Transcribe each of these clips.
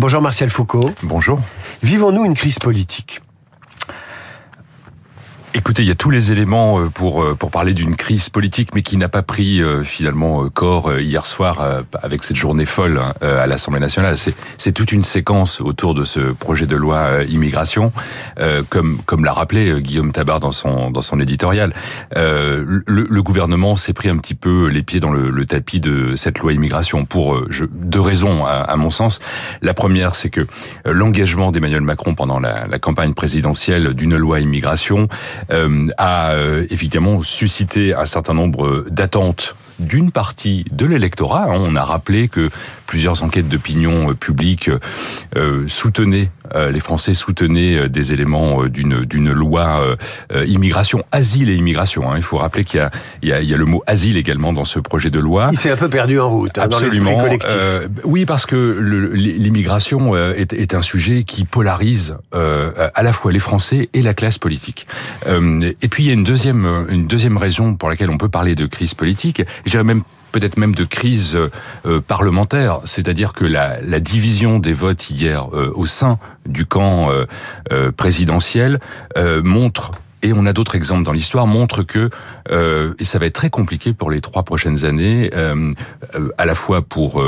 Bonjour Martial Foucault. Bonjour. Vivons-nous une crise politique? Écoutez, il y a tous les éléments euh, pour euh, pour parler d'une crise politique, mais qui n'a pas pris euh, finalement corps hier soir avec cette journée folle hein, à l'Assemblée nationale. C'est c'est toute une séquence autour de ce projet de loi immigration, comme comme l'a rappelé Guillaume Tabar dans son dans son éditorial. Le, le gouvernement s'est pris un petit peu les pieds dans le, le tapis de cette loi immigration pour je, deux raisons à, à, mon sens. La première, c'est que l'engagement d'Emmanuel Macron pendant la campagne présidentielle d'une loi immigration euh, a euh, évidemment suscité un certain nombre d'attentes d'une partie de l'électorat. Hein. On a rappelé que plusieurs enquêtes d'opinion euh, publique soutenaient, les Français soutenaient des éléments d'une d'une loi immigration, asile et immigration. Hein. Il faut rappeler qu'il y a, il y a, il y a le mot asile également dans ce projet de loi. Il s'est un peu perdu en route hein, Absolument. dans collectif. oui, parce que l'immigration est, est, un sujet qui polarise à la fois les Français et la classe politique. Euh, et puis il y a une deuxième, une deuxième raison pour laquelle on peut parler de crise politique. Je dirais même peut-être même de crise euh, parlementaire, c'est-à-dire que la, la, division des votes hier euh, au sein du camp présidentiel montre et on a d'autres exemples dans l'histoire, montre que et ça va être très compliqué pour les trois prochaines années, à la fois pour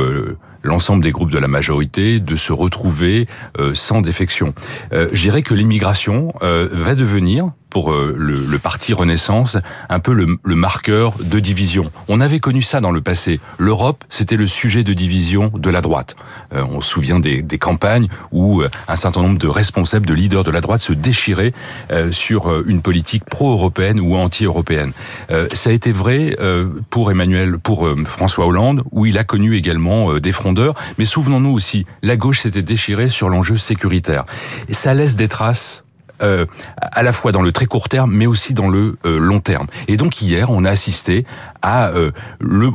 l'ensemble des groupes de la majorité de se retrouver sans défection. je dirais que l'immigration va devenir pour euh, le, le, parti Renaissance un peu le, le, marqueur de division. On avait connu ça dans le passé. L'Europe, c'était le sujet de division de la droite. Euh, on se souvient des, des, campagnes où euh, un certain nombre de responsables, de leaders de la droite se déchiraient sur une politique pro-européenne ou anti-européenne. ça a été vrai pour Emmanuel, pour François Hollande, où il a connu également des frondeurs. Mais souvenons-nous aussi, la gauche s'était déchirée sur l'enjeu sécuritaire. Ça laisse des traces euh, à la fois dans le très court terme, mais aussi dans le euh, long terme. Et donc hier, on a assisté euh,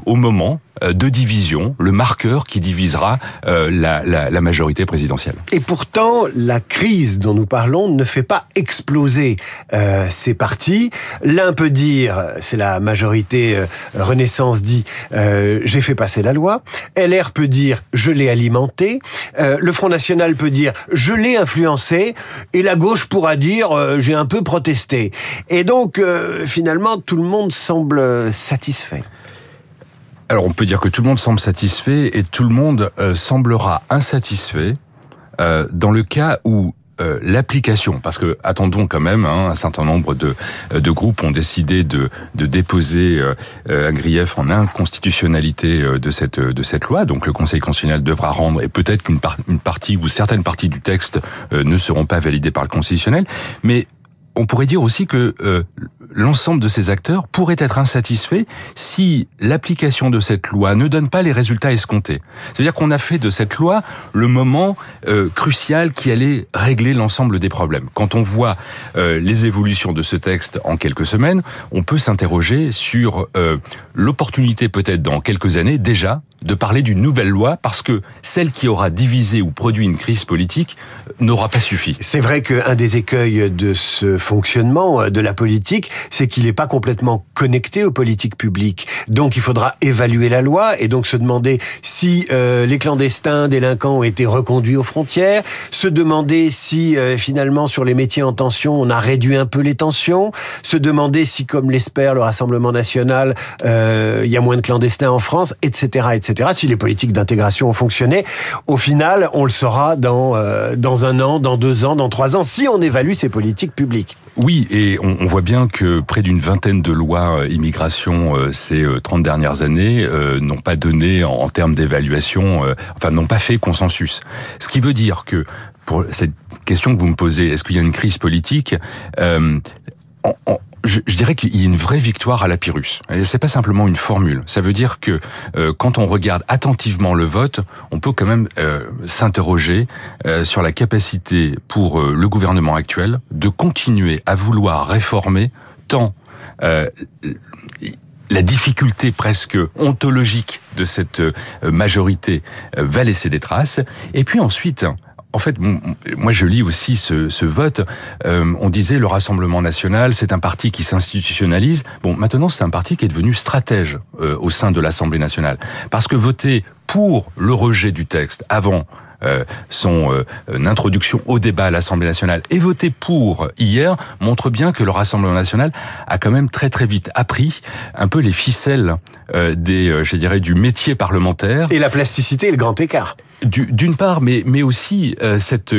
au moment de division, le marqueur qui divisera euh, la, la, la, majorité présidentielle. Et pourtant, la crise dont nous parlons ne fait pas exploser euh, ces partis. L'un peut dire, c'est la majorité euh, Renaissance dit, euh, j'ai fait passer la loi. LR peut dire, je l'ai alimenté. le Front National peut dire, je l'ai influencé. Et la gauche pourra dire, j'ai un peu protesté. Et donc, finalement, tout le monde semble satisfait. Alors on peut dire que tout le monde semble satisfait et tout le monde euh, semblera insatisfait euh, dans le cas où euh, l'application, parce que attendons quand même, hein, un certain nombre de, de groupes ont décidé de, de déposer un grief en inconstitutionnalité de cette, de cette loi, donc le Conseil constitutionnel devra rendre, et peut-être qu'une une partie ou certaines parties du texte ne seront pas validées par le constitutionnel, mais on pourrait dire aussi que euh, l'ensemble de ces acteurs pourrait être insatisfait si l'application de cette loi ne donne pas les résultats escomptés. C'est-à-dire qu'on a fait de cette loi le moment euh, crucial qui allait régler l'ensemble des problèmes. Quand on voit euh, les évolutions de ce texte en quelques semaines, on peut s'interroger sur euh, l'opportunité peut-être dans quelques années déjà de parler d'une nouvelle loi parce que celle qui aura divisé ou produit une crise politique n'aura pas suffi. C'est vrai qu'un des écueils de ce fonctionnement euh, de la politique, c'est qu'il n'est pas complètement connecté aux politiques publiques. Donc il faudra évaluer la loi et donc se demander si euh, les clandestins délinquants ont été reconduits aux frontières, se demander si euh, finalement sur les métiers en tension on a réduit un peu les tensions, se demander si comme l'espère le Rassemblement national euh, il y a moins de clandestins en France, etc., etc. Si les politiques d'intégration ont fonctionné, au final on le saura dans euh, dans un an, dans deux ans, dans trois ans, si on évalue ces politiques publiques. Oui, et on, voit bien que près d'une vingtaine de lois euh, immigration euh, ces 30 euh, dernières années n'ont pas donné, en, termes d'évaluation, enfin n'ont pas fait consensus. Ce qui veut dire que pour cette question que vous me posez, est-ce qu'il y a une crise politique? Je, je, dirais qu'il y a une vraie victoire à la Pyrrhus. C'est pas simplement une formule. Ça veut dire que euh, quand on regarde attentivement le vote, on peut quand même euh, s'interroger euh, sur la capacité pour euh, le gouvernement actuel de continuer à vouloir réformer tant euh, la difficulté presque ontologique de cette majorité va laisser des traces. Et puis ensuite, en fait, moi je lis aussi ce, vote. Euh, on disait le Rassemblement national, c'est un parti qui s'institutionnalise. Bon, maintenant c'est un parti qui est devenu stratège euh, au sein de l'Assemblée nationale, parce que voter pour le rejet du texte avant son introduction au débat à l'Assemblée nationale et voté pour hier montre bien que le Rassemblement national a quand même très très vite appris un peu les ficelles des, je dirais, du métier parlementaire. Et la plasticité et le grand écart. D'une part, mais, mais aussi cette,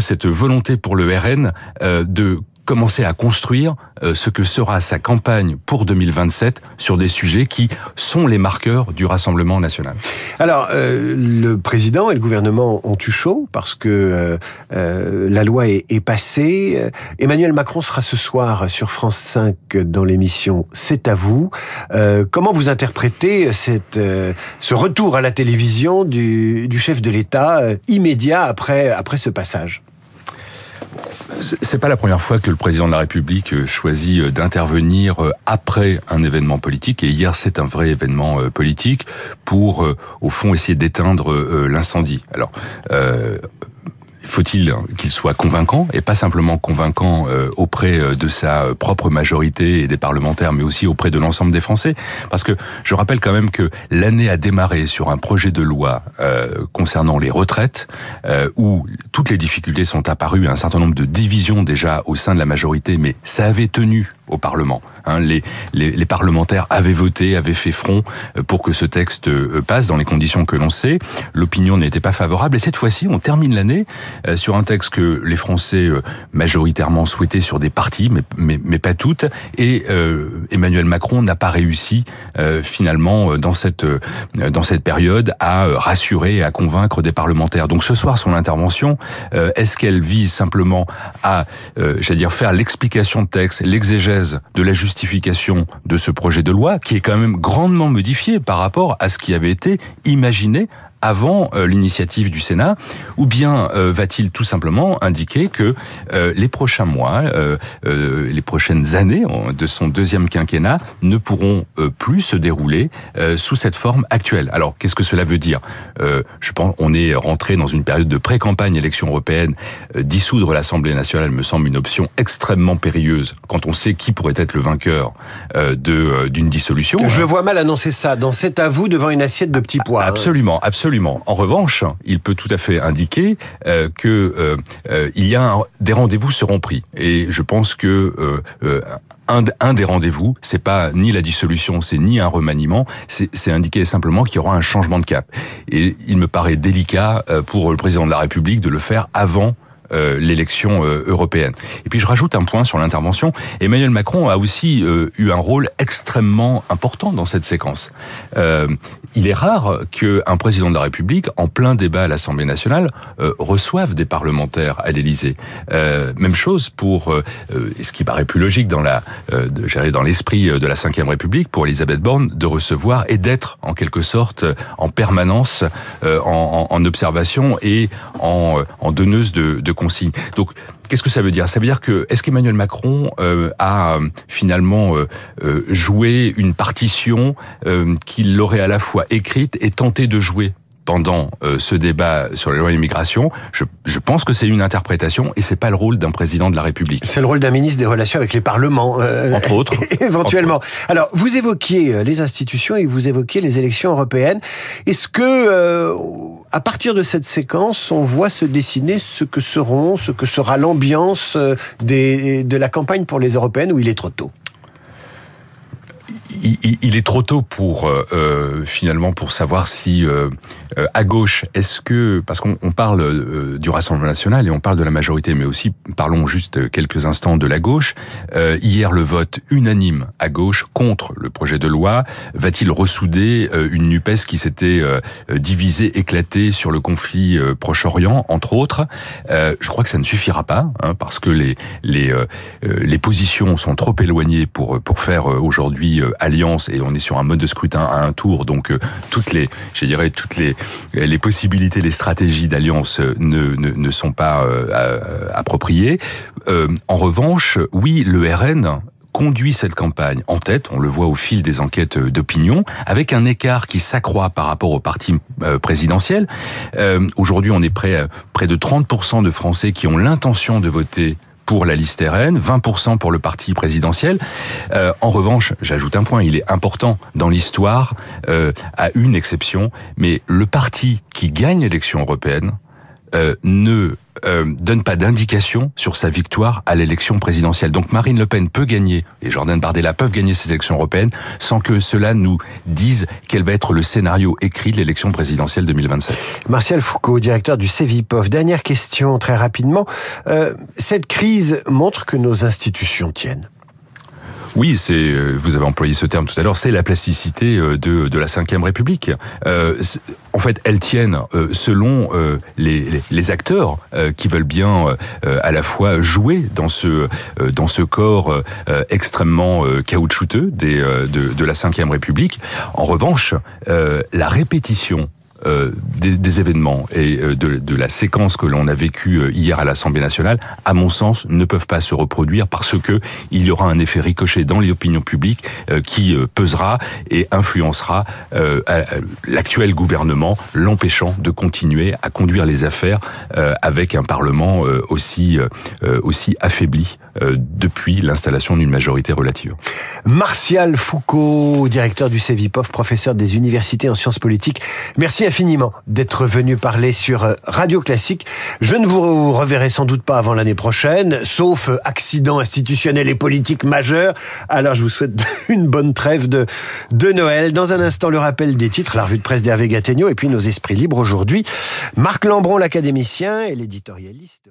cette volonté pour le RN de commencer à construire euh, ce que sera sa campagne pour 2027 sur des sujets qui sont les marqueurs du Rassemblement national. Alors, euh, le président et le gouvernement ont eu chaud parce que euh, la loi est, passée. Emmanuel Macron sera ce soir sur France 5 dans l'émission C'est à vous. comment vous interprétez cette, ce retour à la télévision du, du chef de l'État immédiat après, après ce passage? C'est pas la première fois que le président de la République euh, choisit euh, d'intervenir euh, après un événement politique, et hier c'est un vrai événement politique, pour au fond essayer d'éteindre l'incendie. Alors, faut-il qu'il soit convaincant et pas simplement convaincant euh, auprès euh, de sa propre majorité et des parlementaires, mais aussi auprès de l'ensemble des Français? Parce que je rappelle quand même que l'année a démarré sur un projet de loi euh, concernant les retraites, où toutes les difficultés sont apparues, un certain nombre de divisions déjà au sein de la majorité, mais ça avait tenu au Parlement. Hein, les, parlementaires avaient voté, avaient fait front pour que ce texte passe dans les conditions que l'on sait. L'opinion n'était pas favorable et cette fois-ci, on termine l'année euh, sur un texte que les Français euh, majoritairement souhaitaient sur des parties, mais, pas toutes. Et euh, Emmanuel Macron n'a pas réussi finalement dans cette période à rassurer et à convaincre des parlementaires. Donc ce soir, son intervention, est-ce qu'elle vise simplement à, j'allais dire, faire l'explication de texte, l'exégèse de la justification de ce projet de loi, qui est quand même grandement modifié par rapport à ce qui avait été imaginé avant euh, l'initiative du Sénat, ou bien euh, va-t-il tout simplement indiquer que euh, les prochains mois, les prochaines années de son deuxième quinquennat ne pourront plus se dérouler sous cette forme actuelle? Alors, qu'est-ce que cela veut dire? Je pense on est rentré dans une période de pré-campagne élection européenne. dissoudre l'Assemblée nationale me semble une option extrêmement périlleuse quand on sait qui pourrait être le vainqueur de d'une dissolution. Je vois mal annoncer ça dans cet avou devant une assiette de petits pois. Absolument, absolument. En revanche, il peut tout à fait indiquer euh, que euh, euh, il y a des rendez-vous seront pris. Et je pense que un, des rendez-vous, c'est pas ni la dissolution, c'est ni un remaniement, c'est indiquer simplement qu'il y aura un changement de cap. Et il me paraît délicat pour le président de la République de le faire avant euh, l'élection euh, européenne. Et puis je rajoute un point sur l'intervention. Emmanuel Macron a aussi euh, eu un rôle extrêmement important dans cette séquence. il est rare qu'un président de la République, en plein débat à l'Assemblée nationale, reçoive des parlementaires à l'Élysée. même chose pour ce qui paraît plus logique dans la, dans l'esprit de la Ve République, pour Elisabeth Borne, de recevoir et d'être en quelque sorte en permanence en, observation et en, en donneuse de, de Donc, qu'est-ce que ça veut dire? Ça veut dire que est-ce qu'Emmanuel Macron euh, a euh, finalement euh, joué une partition qu'il aurait à la fois écrite et tenté de jouer? Pendant euh, ce débat sur la loi immigration, je, je pense que c'est une interprétation et c'est pas le rôle d'un président de la République. C'est le rôle d'un ministre des Relations avec les parlements, euh, entre autres, éventuellement. Alors, vous évoquiez euh, les institutions et vous évoquiez les élections européennes. Est-ce que, à partir de cette séquence, on voit se dessiner ce que seront, ce que sera l'ambiance de la campagne pour les européennes, ou il est trop tôt? Il, est trop tôt pour euh, euh, finalement pour savoir si euh, à gauche est-ce que parce qu'on parle du Rassemblement national et on parle de la majorité mais aussi parlons juste quelques instants de la gauche. Hier le vote unanime à gauche contre le projet de loi. Va-t-il ressouder une Nupes qui s'était divisée éclatée sur le conflit Proche-Orient entre autres? Je crois que ça ne suffira pas hein, parce que les les les positions sont trop éloignées pour pour faire aujourd'hui alliance et on est sur un mode de scrutin à un tour, donc euh, toutes les, je dirais toutes les les possibilités, les stratégies d'alliance euh, ne, ne, ne sont pas euh, appropriées. en revanche, oui, le RN conduit cette campagne en tête, on le voit au fil des enquêtes d'opinion, avec un écart qui s'accroît par rapport au parti présidentiel. Aujourd'hui, on est près, près de 30% de Français qui ont l'intention de voter pour la liste RN, 20% pour le parti présidentiel. Euh, en revanche, j'ajoute un point, il est important dans l'histoire, euh, à une exception, mais le parti qui gagne l'élection européenne euh, ne euh, donne pas d'indication sur sa victoire à l'élection présidentielle. Donc Marine Le Pen peut gagner, et Jordan Bardella peuvent gagner cette élection européenne, sans que cela nous dise quel va être le scénario écrit de l'élection présidentielle 2027. Martial Foucault, directeur du CEVIPOF. Dernière question, très rapidement. Euh, cette crise montre que nos institutions tiennent. Oui, c'est euh, vous avez employé ce terme tout à l'heure, c'est la plasticité euh, de, de la Ve République. Euh, en fait, elles tiennent selon les, les, les, acteurs qui veulent bien à la fois jouer dans ce dans ce corps extrêmement caoutchouteux des, de, de la Ve République. En revanche, la répétition euh, des, événements et euh, de, la séquence que l'on a vécue euh, hier à l'Assemblée nationale, à mon sens, ne peuvent pas se reproduire parce que il y aura un effet ricochet dans l'opinion publique qui pesera et influencera l'actuel gouvernement, l'empêchant de continuer à conduire les affaires avec un Parlement aussi affaibli depuis l'installation d'une majorité relative. Martial Foucault, directeur du CEVIPOF, professeur des universités en sciences politiques. Merci infiniment d'être venu parler sur euh, Radio Classique. Je ne vous reverrai sans doute pas avant l'année prochaine, sauf euh, accident institutionnel et politique majeur. Alors je vous souhaite une bonne trêve de, de Noël. Dans un instant, le rappel des titres, la revue de presse d'Hervé Gattegno et puis nos esprits libres aujourd'hui. Marc Lambron, l'académicien et l'éditorialiste.